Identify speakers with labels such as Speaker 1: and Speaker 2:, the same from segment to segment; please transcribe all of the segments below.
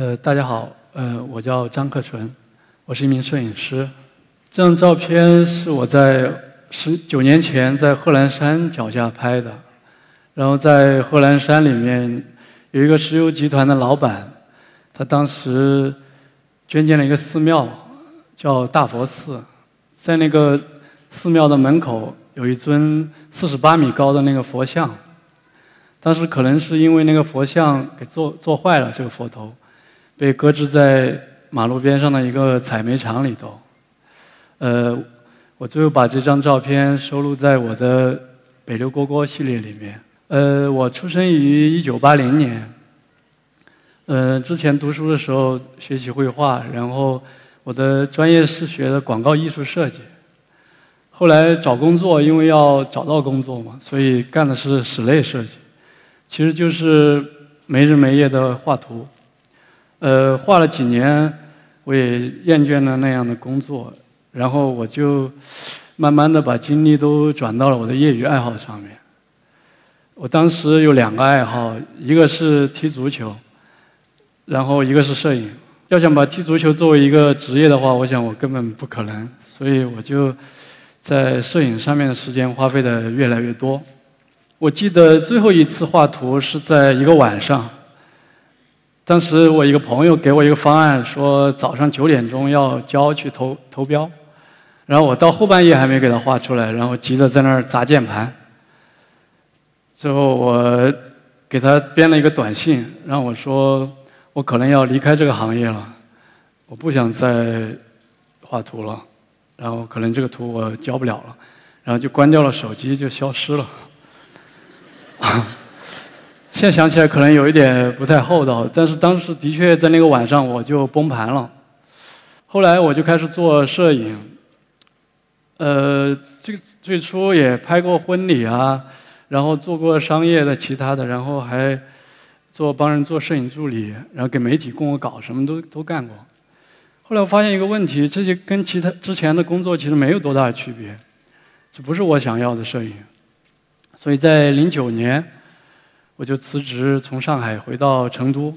Speaker 1: 呃，大家好，呃，我叫张克纯，我是一名摄影师。这张照片是我在十九年前在贺兰山脚下拍的，然后在贺兰山里面有一个石油集团的老板，他当时捐建了一个寺庙，叫大佛寺，在那个寺庙的门口有一尊四十八米高的那个佛像，当时可能是因为那个佛像给做做坏了，这个佛头被搁置在马路边上的一个采煤场里头。呃，我最后把这张照片收录在我的“北流蝈蝈”系列里面。呃，我出生于一九八零年。呃，之前读书的时候学习绘画，然后我的专业是学的广告艺术设计。后来找工作，因为要找到工作嘛，所以干的是室内设计，其实就是没日没夜的画图。呃，画了几年，我也厌倦了那样的工作。然后我就慢慢的把精力都转到了我的业余爱好上面。我当时有两个爱好，一个是踢足球，然后一个是摄影。要想把踢足球作为一个职业的话，我想我根本不可能，所以我就在摄影上面的时间花费的越来越多。我记得最后一次画图是在一个晚上。当时我一个朋友给我一个方案，说早上九点钟要交去投投标，然后我到后半夜还没给他画出来，然后急着在那儿砸键盘。最后我给他编了一个短信，让我说我可能要离开这个行业了，我不想再画图了，然后可能这个图我交不了了，然后就关掉了手机，就消失了。现在想起来可能有一点不太厚道，但是当时的确在那个晚上我就崩盘了。后来我就开始做摄影，呃，这个最初也拍过婚礼啊，然后做过商业的其他的，然后还做帮人做摄影助理，然后给媒体供个稿，什么都都干过。后来我发现一个问题，这些跟其他之前的工作其实没有多大的区别，这不是我想要的摄影。所以在零九年。我就辞职，从上海回到成都，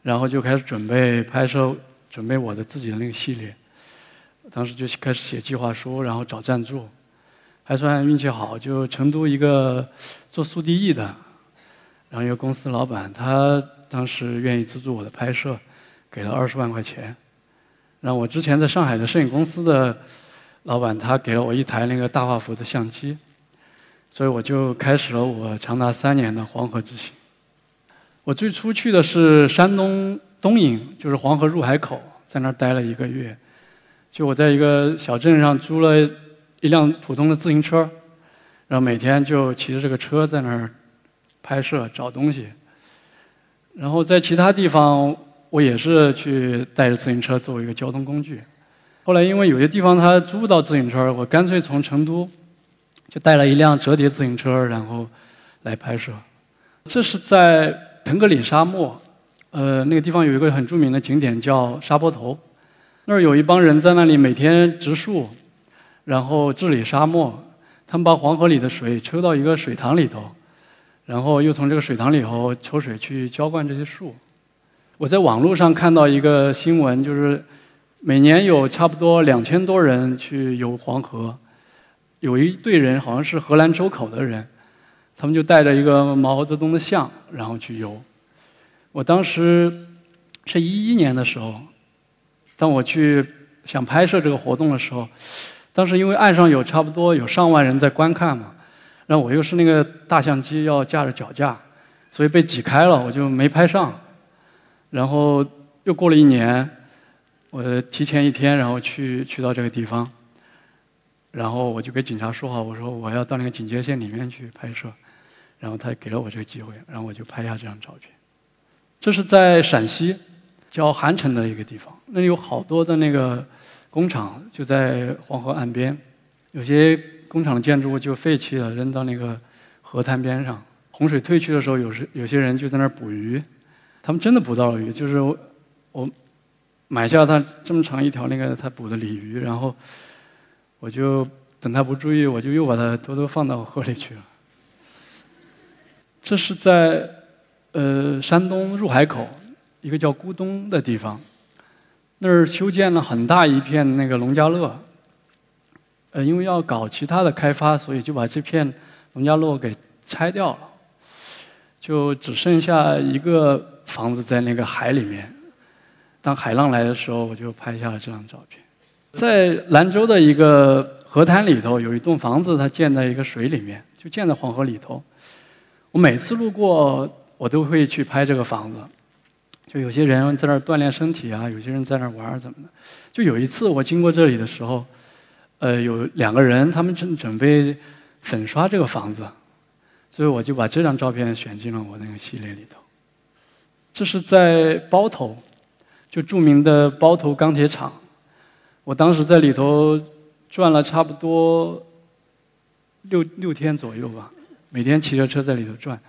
Speaker 1: 然后就开始准备拍摄，准备我的自己的那个系列。当时就开始写计划书，然后找赞助，还算运气好，就成都一个做速递易的，然后一个公司老板，他当时愿意资助我的拍摄，给了二十万块钱。然后我之前在上海的摄影公司的老板，他给了我一台那个大画幅的相机。所以我就开始了我长达三年的黄河之行。我最初去的是山东东营，就是黄河入海口，在那儿待了一个月。就我在一个小镇上租了一辆普通的自行车，然后每天就骑着这个车在那儿拍摄找东西。然后在其他地方，我也是去带着自行车作为一个交通工具。后来因为有些地方他租不到自行车，我干脆从成都。就带了一辆折叠自行车，然后来拍摄。这是在腾格里沙漠，呃，那个地方有一个很著名的景点叫沙坡头，那儿有一帮人在那里每天植树，然后治理沙漠。他们把黄河里的水抽到一个水塘里头，然后又从这个水塘里头抽水去浇灌这些树。我在网络上看到一个新闻，就是每年有差不多两千多人去游黄河。有一队人好像是荷兰周口的人，他们就带着一个毛泽东的像，然后去游。我当时是一一年的时候，当我去想拍摄这个活动的时候，当时因为岸上有差不多有上万人在观看嘛，然后我又是那个大相机要架着脚架，所以被挤开了，我就没拍上。然后又过了一年，我提前一天，然后去去到这个地方。然后我就给警察说好，我说我要到那个警戒线里面去拍摄，然后他给了我这个机会，然后我就拍下这张照片。这是在陕西，叫韩城的一个地方，那里有好多的那个工厂，就在黄河岸边，有些工厂的建筑物就废弃了，扔到那个河滩边上。洪水退去的时候，有时有些人就在那儿捕鱼，他们真的捕到了鱼，就是我买下他这么长一条那个他捕的鲤鱼，然后。我就等他不注意，我就又把它偷偷放到河里去了。这是在呃山东入海口，一个叫咕东的地方，那儿修建了很大一片那个农家乐。呃，因为要搞其他的开发，所以就把这片农家乐给拆掉了，就只剩下一个房子在那个海里面。当海浪来的时候，我就拍下了这张照片。在兰州的一个河滩里头，有一栋房子，它建在一个水里面，就建在黄河里头。我每次路过，我都会去拍这个房子。就有些人在那儿锻炼身体啊，有些人在那儿玩儿怎么的。就有一次我经过这里的时候，呃，有两个人，他们正准备粉刷这个房子，所以我就把这张照片选进了我那个系列里头。这是在包头。就著名的包头钢铁厂，我当时在里头转了差不多六六天左右吧，每天骑着车在里头转，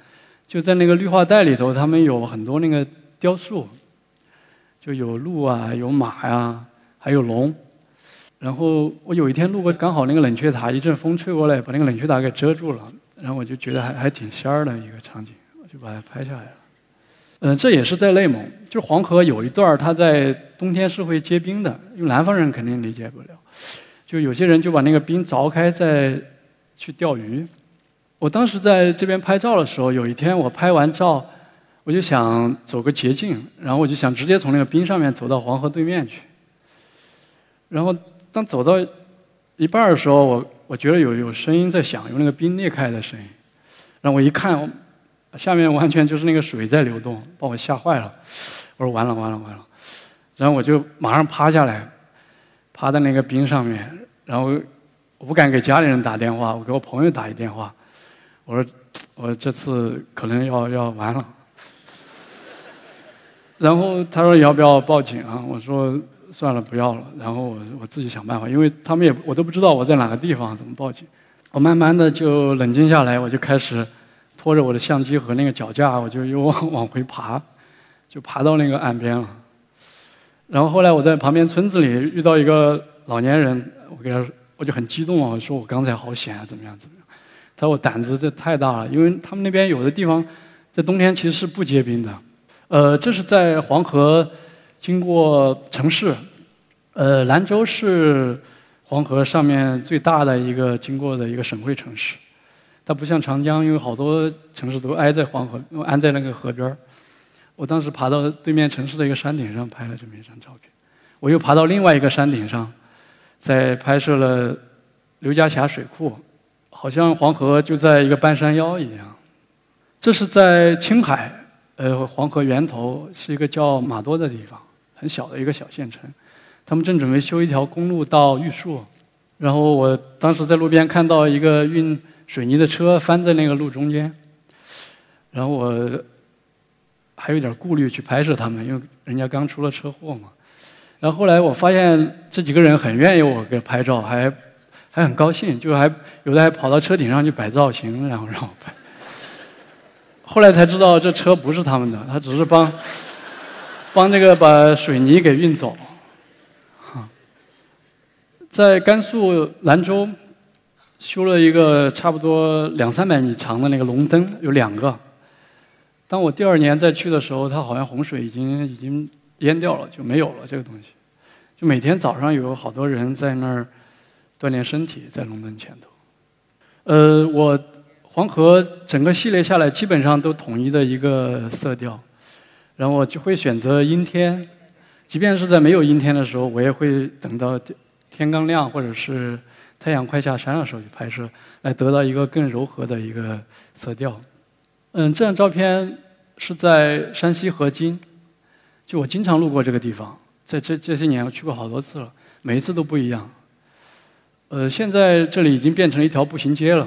Speaker 1: 就在那个绿化带里头，他们有很多那个雕塑，就有鹿啊，有马呀，还有龙。然后我有一天路过，刚好那个冷却塔，一阵风吹过来，把那个冷却塔给遮住了，然后我就觉得还还挺仙儿的一个场景，我就把它拍下来了。嗯，这也是在内蒙，就黄河有一段它在冬天是会结冰的，因为南方人肯定理解不了。就有些人就把那个冰凿开再去钓鱼。我当时在这边拍照的时候，有一天我拍完照，我就想走个捷径，然后我就想直接从那个冰上面走到黄河对面去。然后当走到一半的时候，我我觉得有有声音在响，有那个冰裂开的声音。然后我一看。下面完全就是那个水在流动，把我吓坏了。我说完了完了完了，然后我就马上趴下来，趴在那个冰上面，然后我不敢给家里人打电话，我给我朋友打一电话，我说我这次可能要要完了。然后他说要不要报警啊？我说算了不要了，然后我我自己想办法，因为他们也我都不知道我在哪个地方，怎么报警？我慢慢的就冷静下来，我就开始。拖着我的相机和那个脚架，我就又往 往回爬，就爬到那个岸边了。然后后来我在旁边村子里遇到一个老年人，我给他，我就很激动啊，我说我刚才好险啊，怎么样怎么样？他说我胆子这太大了，因为他们那边有的地方在冬天其实是不结冰的。呃，这是在黄河经过城市，呃，兰州是黄河上面最大的一个经过的一个省会城市。它不像长江，因为好多城市都挨在黄河，安在那个河边儿。我当时爬到对面城市的一个山顶上拍了这么一张照片，我又爬到另外一个山顶上，在拍摄了刘家峡水库，好像黄河就在一个半山腰一样。这是在青海，呃，黄河源头是一个叫马多的地方，很小的一个小县城，他们正准备修一条公路到玉树，然后我当时在路边看到一个运。水泥的车翻在那个路中间，然后我还有点顾虑去拍摄他们，因为人家刚出了车祸嘛。然后后来我发现这几个人很愿意我给拍照，还还很高兴，就还有的还跑到车顶上去摆造型，然后让我拍。后来才知道这车不是他们的，他只是帮帮这个把水泥给运走。在甘肃兰州。修了一个差不多两三百米长的那个龙灯，有两个。当我第二年再去的时候，它好像洪水已经已经淹掉了，就没有了这个东西。就每天早上有好多人在那儿锻炼身体，在龙灯前头。呃，我黄河整个系列下来，基本上都统一的一个色调，然后我就会选择阴天，即便是在没有阴天的时候，我也会等到天刚亮或者是。太阳快下山的时候去拍摄，来得到一个更柔和的一个色调。嗯，这张照片是在山西河津，就我经常路过这个地方，在这这些年我去过好多次了，每一次都不一样。呃，现在这里已经变成一条步行街了，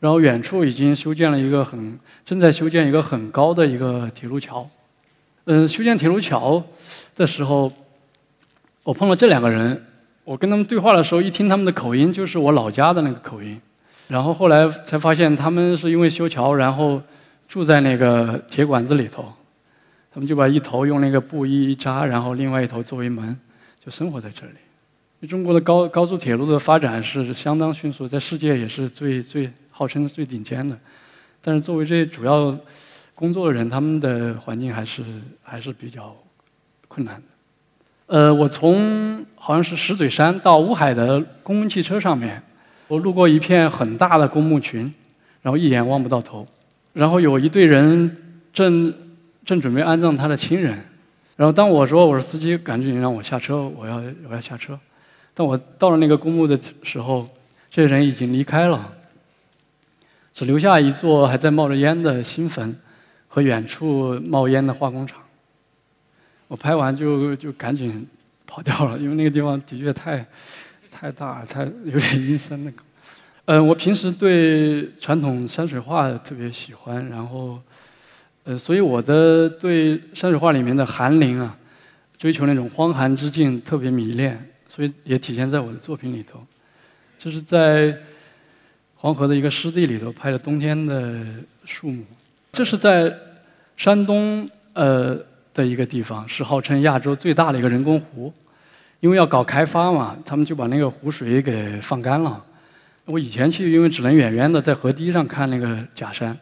Speaker 1: 然后远处已经修建了一个很正在修建一个很高的一个铁路桥。嗯，修建铁路桥的时候，我碰到这两个人。我跟他们对话的时候，一听他们的口音，就是我老家的那个口音。然后后来才发现，他们是因为修桥，然后住在那个铁管子里头。他们就把一头用那个布衣一扎，然后另外一头作为门，就生活在这里。中国的高高速铁路的发展是相当迅速，在世界也是最最号称最顶尖的。但是作为这些主要工作的人，他们的环境还是还是比较困难的。呃，我从好像是石嘴山到乌海的公共汽车上面，我路过一片很大的公墓群，然后一眼望不到头，然后有一队人正正准备安葬他的亲人，然后当我说我是司机，赶紧让我下车，我要我要下车。当我到了那个公墓的时候，这些人已经离开了，只留下一座还在冒着烟的新坟。和远处冒烟的化工厂，我拍完就就赶紧跑掉了，因为那个地方的确太太大，太有点阴森那个。嗯，我平时对传统山水画特别喜欢，然后呃，所以我的对山水画里面的寒林啊，追求那种荒寒之境特别迷恋，所以也体现在我的作品里头。这是在黄河的一个湿地里头拍的冬天的树木。这是在山东呃的一个地方，是号称亚洲最大的一个人工湖。因为要搞开发嘛，他们就把那个湖水给放干了。我以前去，因为只能远远的在河堤上看那个假山，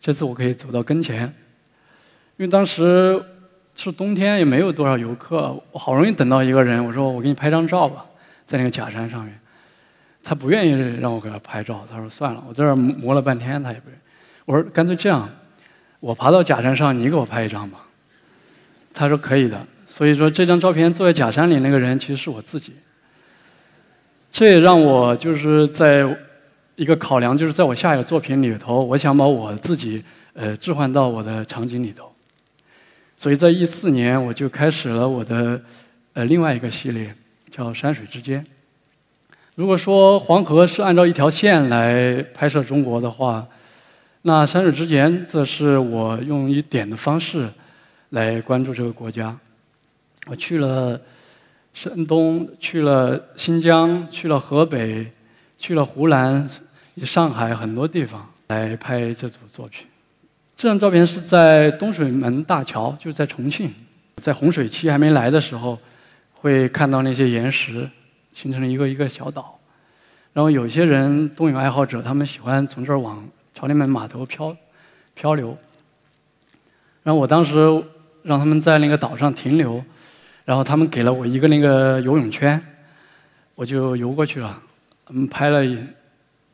Speaker 1: 这次我可以走到跟前。因为当时是冬天，也没有多少游客，我好容易等到一个人，我说我给你拍张照吧，在那个假山上面。他不愿意让我给他拍照，他说算了，我在这儿磨了半天，他也不愿。我说干脆这样。我爬到假山上，你给我拍一张吧。他说可以的。所以说这张照片坐在假山里那个人其实是我自己。这也让我就是在一个考量，就是在我下一个作品里头，我想把我自己呃置换到我的场景里头。所以在一四年我就开始了我的呃另外一个系列，叫山水之间。如果说黄河是按照一条线来拍摄中国的话。那山水之间，则是我用一点的方式来关注这个国家。我去了山东，去了新疆，去了河北，去了湖南、上海很多地方来拍这组作品。这张照片是在东水门大桥，就是在重庆，在洪水期还没来的时候，会看到那些岩石形成了一个一个小岛。然后有些人冬泳爱好者，他们喜欢从这儿往。朝天门码头漂漂流，然后我当时让他们在那个岛上停留，然后他们给了我一个那个游泳圈，我就游过去了。嗯，拍了一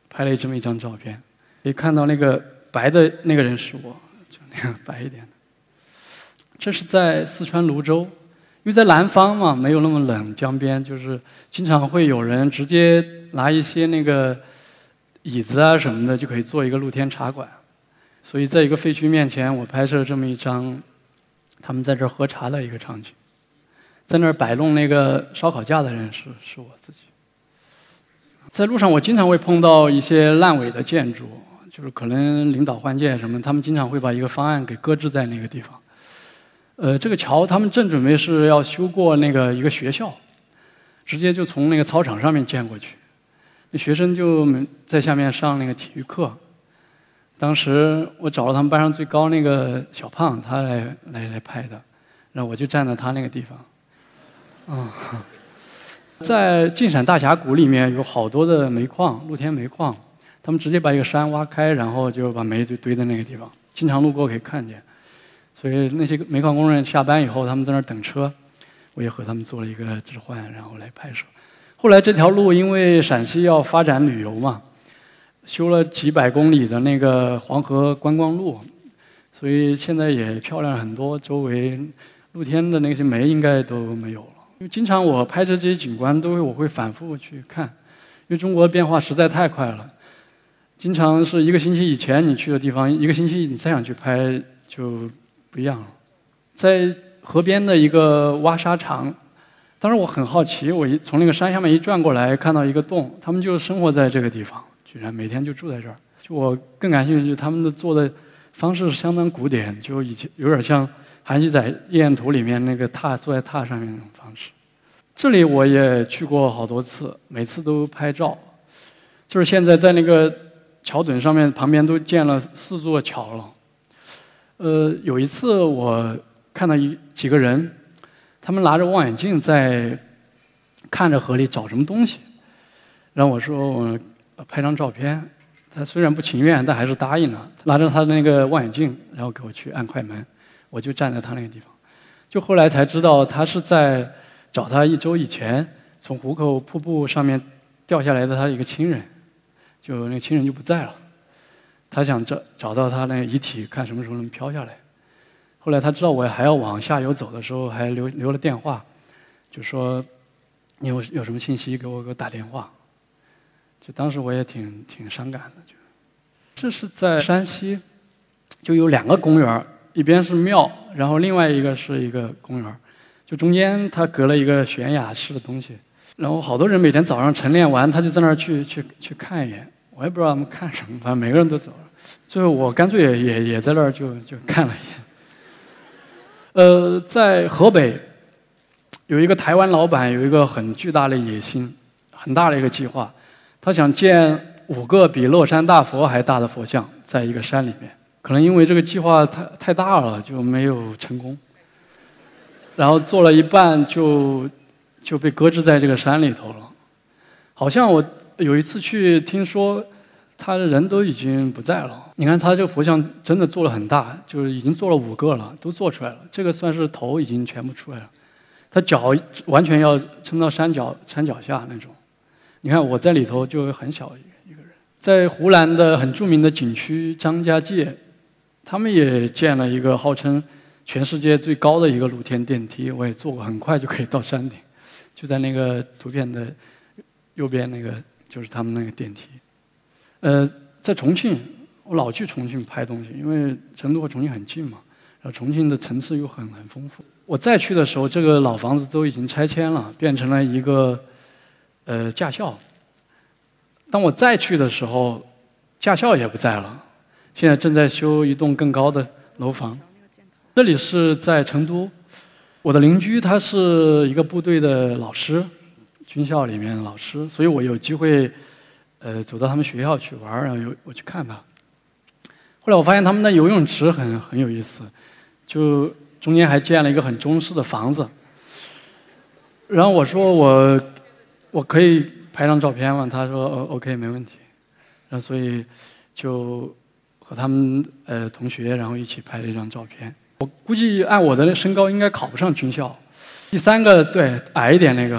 Speaker 1: 拍了这么一张照片，可以看到那个白的那个人是我，就那样白一点。这是在四川泸州，因为在南方嘛，没有那么冷，江边就是经常会有人直接拿一些那个。椅子啊什么的就可以做一个露天茶馆，所以在一个废墟面前，我拍摄了这么一张他们在这儿喝茶的一个场景。在那儿摆弄那个烧烤架的人是是我自己。在路上，我经常会碰到一些烂尾的建筑，就是可能领导换届什么，他们经常会把一个方案给搁置在那个地方。呃，这个桥他们正准备是要修过那个一个学校，直接就从那个操场上面建过去。那学生就在下面上那个体育课，当时我找了他们班上最高那个小胖，他来来来拍的，然后我就站在他那个地方。啊，在晋陕大峡谷里面有好多的煤矿，露天煤矿，他们直接把一个山挖开，然后就把煤就堆在那个地方，经常路过可以看见。所以那些煤矿工人下班以后，他们在那儿等车，我也和他们做了一个置换，然后来拍摄。后来这条路因为陕西要发展旅游嘛，修了几百公里的那个黄河观光路，所以现在也漂亮很多。周围露天的那些煤应该都没有了。因为经常我拍摄这些景观，都会我会反复去看，因为中国的变化实在太快了。经常是一个星期以前你去的地方，一个星期你再想去拍就不一样了。在河边的一个挖沙场。当时我很好奇，我一从那个山下面一转过来，看到一个洞，他们就生活在这个地方，居然每天就住在这儿。就我更感兴趣，他们的做的方式相当古典，就以前有点像韩熙载夜宴图里面那个榻坐在榻上面那种方式。这里我也去过好多次，每次都拍照。就是现在在那个桥墩上面旁边都建了四座桥了。呃，有一次我看到一几个人。他们拿着望远镜在看着河里找什么东西，然后我说我拍张照片，他虽然不情愿，但还是答应了，拿着他的那个望远镜，然后给我去按快门，我就站在他那个地方。就后来才知道，他是在找他一周以前从壶口瀑布上面掉下来的他一个亲人，就那个亲人就不在了，他想找找到他那个遗体，看什么时候能飘下来。后来他知道我还要往下游走的时候，还留留了电话，就说你有有什么信息给我给我打电话。就当时我也挺挺伤感的，就这是在山西，就有两个公园一边是庙，然后另外一个是一个公园就中间它隔了一个悬崖式的东西，然后好多人每天早上晨练完，他就在那儿去去去看一眼，我也不知道他们看什么，反正每个人都走了，最后我干脆也也也在那儿就就看了一眼。呃，在河北有一个台湾老板有一个很巨大的野心，很大的一个计划。他想建五个比乐山大佛还大的佛像，在一个山里面。可能因为这个计划太太大了，就没有成功。然后做了一半就就被搁置在这个山里头了。好像我有一次去听说，他的人都已经不在了。你看他这个佛像真的做了很大，就是已经做了五个了，都做出来了。这个算是头已经全部出来了，他脚完全要撑到山脚山脚下那种。你看我在里头就很小一个人，在湖南的很著名的景区张家界，他们也建了一个号称全世界最高的一个露天电梯，我也坐过，很快就可以到山顶，就在那个图片的右边那个就是他们那个电梯。呃，在重庆，我老去重庆拍东西，因为成都和重庆很近嘛，然后重庆的层次又很很丰富。我再去的时候，这个老房子都已经拆迁了，变成了一个。呃，驾校。当我再去的时候，驾校也不在了。现在正在修一栋更高的楼房。这里是在成都，我的邻居他是一个部队的老师，军校里面的老师，所以我有机会，呃，走到他们学校去玩然后有我去看他。后来我发现他们的游泳池很很有意思，就中间还建了一个很中式的房子。然后我说我。我可以拍张照片吗？他说：“OK，没问题。”然后所以就和他们呃同学，然后一起拍了一张照片。我估计按我的身高应该考不上军校。第三个对矮一点那个，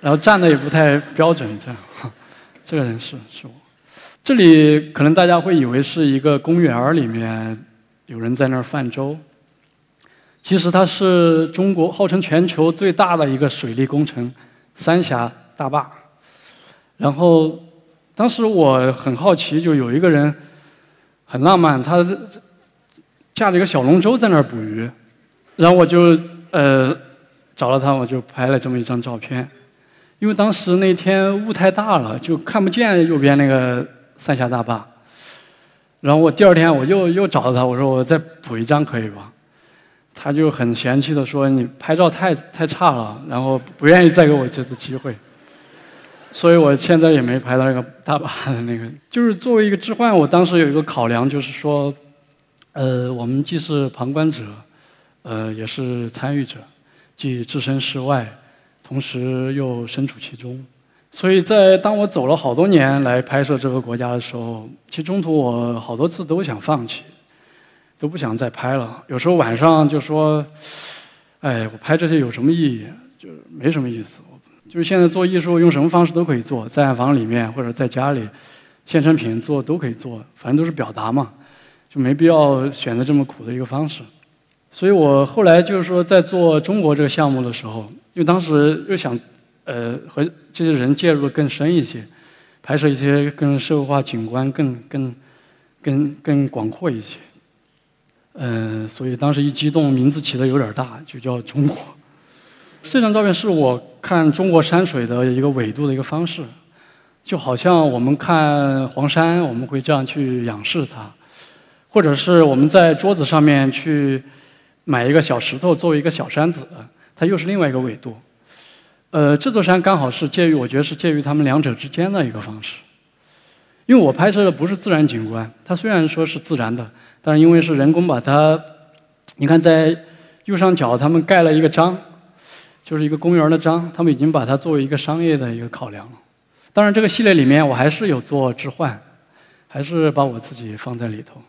Speaker 1: 然后站的也不太标准，这样。这个人是是我。这里可能大家会以为是一个公园里面有人在那儿泛舟，其实它是中国号称全球最大的一个水利工程——三峡。大坝，然后当时我很好奇，就有一个人很浪漫，他驾着一个小龙舟在那儿捕鱼，然后我就呃找了他，我就拍了这么一张照片。因为当时那天雾太大了，就看不见右边那个三峡大坝。然后我第二天我又又找到他，我说我再补一张可以吧？他就很嫌弃的说你拍照太太差了，然后不愿意再给我这次机会。所以我现在也没拍到那个大把的那个。就是作为一个置换，我当时有一个考量，就是说，呃，我们既是旁观者，呃，也是参与者，既置身事外，同时又身处其中。所以在当我走了好多年来拍摄这个国家的时候，其实中途我好多次都想放弃，都不想再拍了。有时候晚上就说：“哎，我拍这些有什么意义？就没什么意思。”就是现在做艺术，用什么方式都可以做，在房里面或者在家里，现成品做都可以做，反正都是表达嘛，就没必要选择这么苦的一个方式。所以我后来就是说，在做中国这个项目的时候，因为当时又想，呃，和这些人介入的更深一些，拍摄一些更社会化景观更更更更广阔一些。嗯，所以当时一激动，名字起的有点大，就叫中国。这张照片是我看中国山水的一个纬度的一个方式，就好像我们看黄山，我们会这样去仰视它，或者是我们在桌子上面去买一个小石头作为一个小山子，它又是另外一个纬度。呃，这座山刚好是介于，我觉得是介于他们两者之间的一个方式。因为我拍摄的不是自然景观，它虽然说是自然的，但是因为是人工把它，你看在右上角他们盖了一个章。就是一个公园的章，他们已经把它作为一个商业的一个考量了。当然，这个系列里面我还是有做置换，还是把我自己放在里头，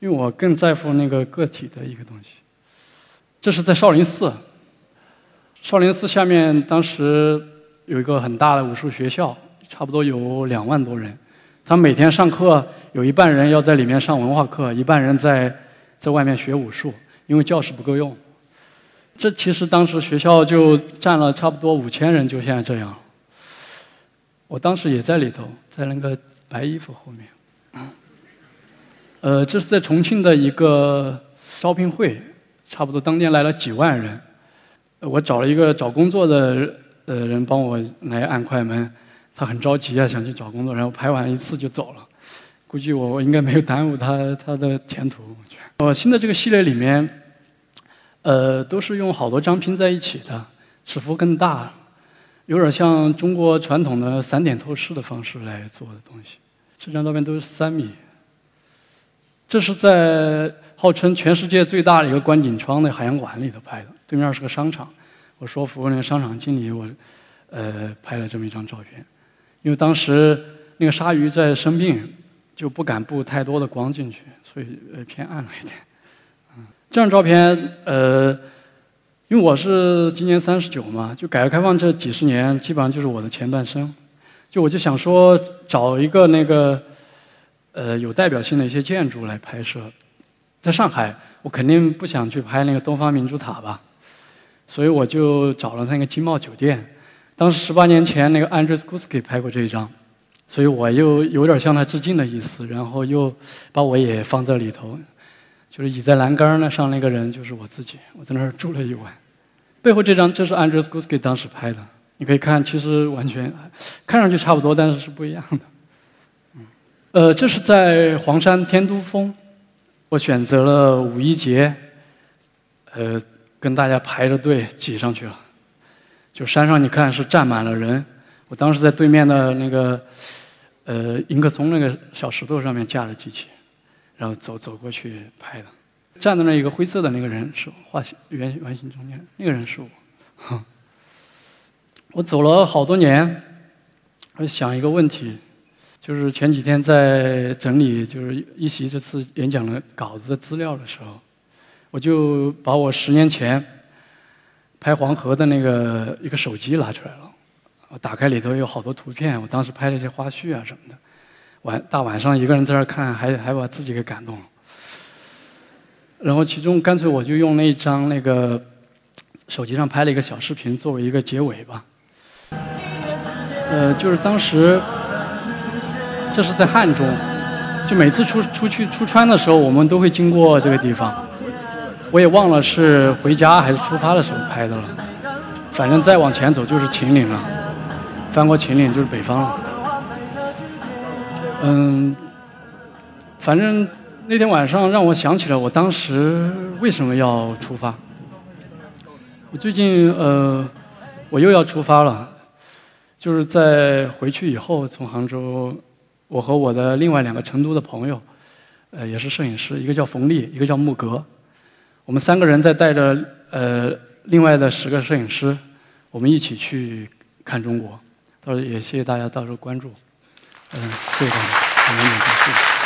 Speaker 1: 因为我更在乎那个个体的一个东西。这是在少林寺，少林寺下面当时有一个很大的武术学校，差不多有两万多人。他每天上课，有一半人要在里面上文化课，一半人在在外面学武术，因为教室不够用。这其实当时学校就占了差不多五千人，就现在这样。我当时也在里头，在那个白衣服后面。呃，这是在重庆的一个招聘会，差不多当天来了几万人。我找了一个找工作的呃人帮我来按快门。他很着急啊，想去找工作，然后拍完一次就走了。估计我我应该没有耽误他他的前途。我觉得，我新的这个系列里面，呃，都是用好多张拼在一起的，尺幅更大，有点像中国传统的散点透视的方式来做的东西。这张照片都是三米。这是在号称全世界最大的一个观景窗的海洋馆里头拍的，对面是个商场。我说服那个商场经理，我呃拍了这么一张照片。因为当时那个鲨鱼在生病，就不敢布太多的光进去，所以呃偏暗了一点。这张照片呃，因为我是今年三十九嘛，就改革开放这几十年，基本上就是我的前半生。就我就想说找一个那个呃有代表性的一些建筑来拍摄。在上海，我肯定不想去拍那个东方明珠塔吧，所以我就找了那个金茂酒店。当时十八年前，那个 Andrzej g u s k i 拍过这一张，所以我又有点向他致敬的意思，然后又把我也放在里头，就是倚在栏杆那上那个人就是我自己，我在那儿住了一晚。背后这张这是 Andrzej g u s k i 当时拍的，你可以看，其实完全看上去差不多，但是是不一样的。嗯，呃，这是在黄山天都峰，我选择了五一节，呃，跟大家排着队挤上去了。就山上你看是站满了人，我当时在对面的那个，呃，迎客松那个小石头上面架着机器，然后走走过去拍的。站在那一个灰色的那个人是画圆圆形中间那个人是我。我走了好多年，我想一个问题，就是前几天在整理就是一席这次演讲的稿子的资料的时候，我就把我十年前。拍黄河的那个一个手机拿出来了，我打开里头有好多图片，我当时拍了一些花絮啊什么的。晚大晚上一个人在那看，还还把自己给感动了。然后其中干脆我就用那张那个手机上拍了一个小视频作为一个结尾吧。呃，就是当时这是在汉中，就每次出出去出川的时候，我们都会经过这个地方。我也忘了是回家还是出发的时候拍的了，反正再往前走就是秦岭了，翻过秦岭就是北方了。嗯，反正那天晚上让我想起了我当时为什么要出发。我最近呃，我又要出发了，就是在回去以后从杭州，我和我的另外两个成都的朋友，呃，也是摄影师，一个叫冯丽，一个叫木格。我们三个人在带着呃另外的十个摄影师，我们一起去看中国。到时候也谢谢大家到时候关注，嗯，谢谢大家，我们结束。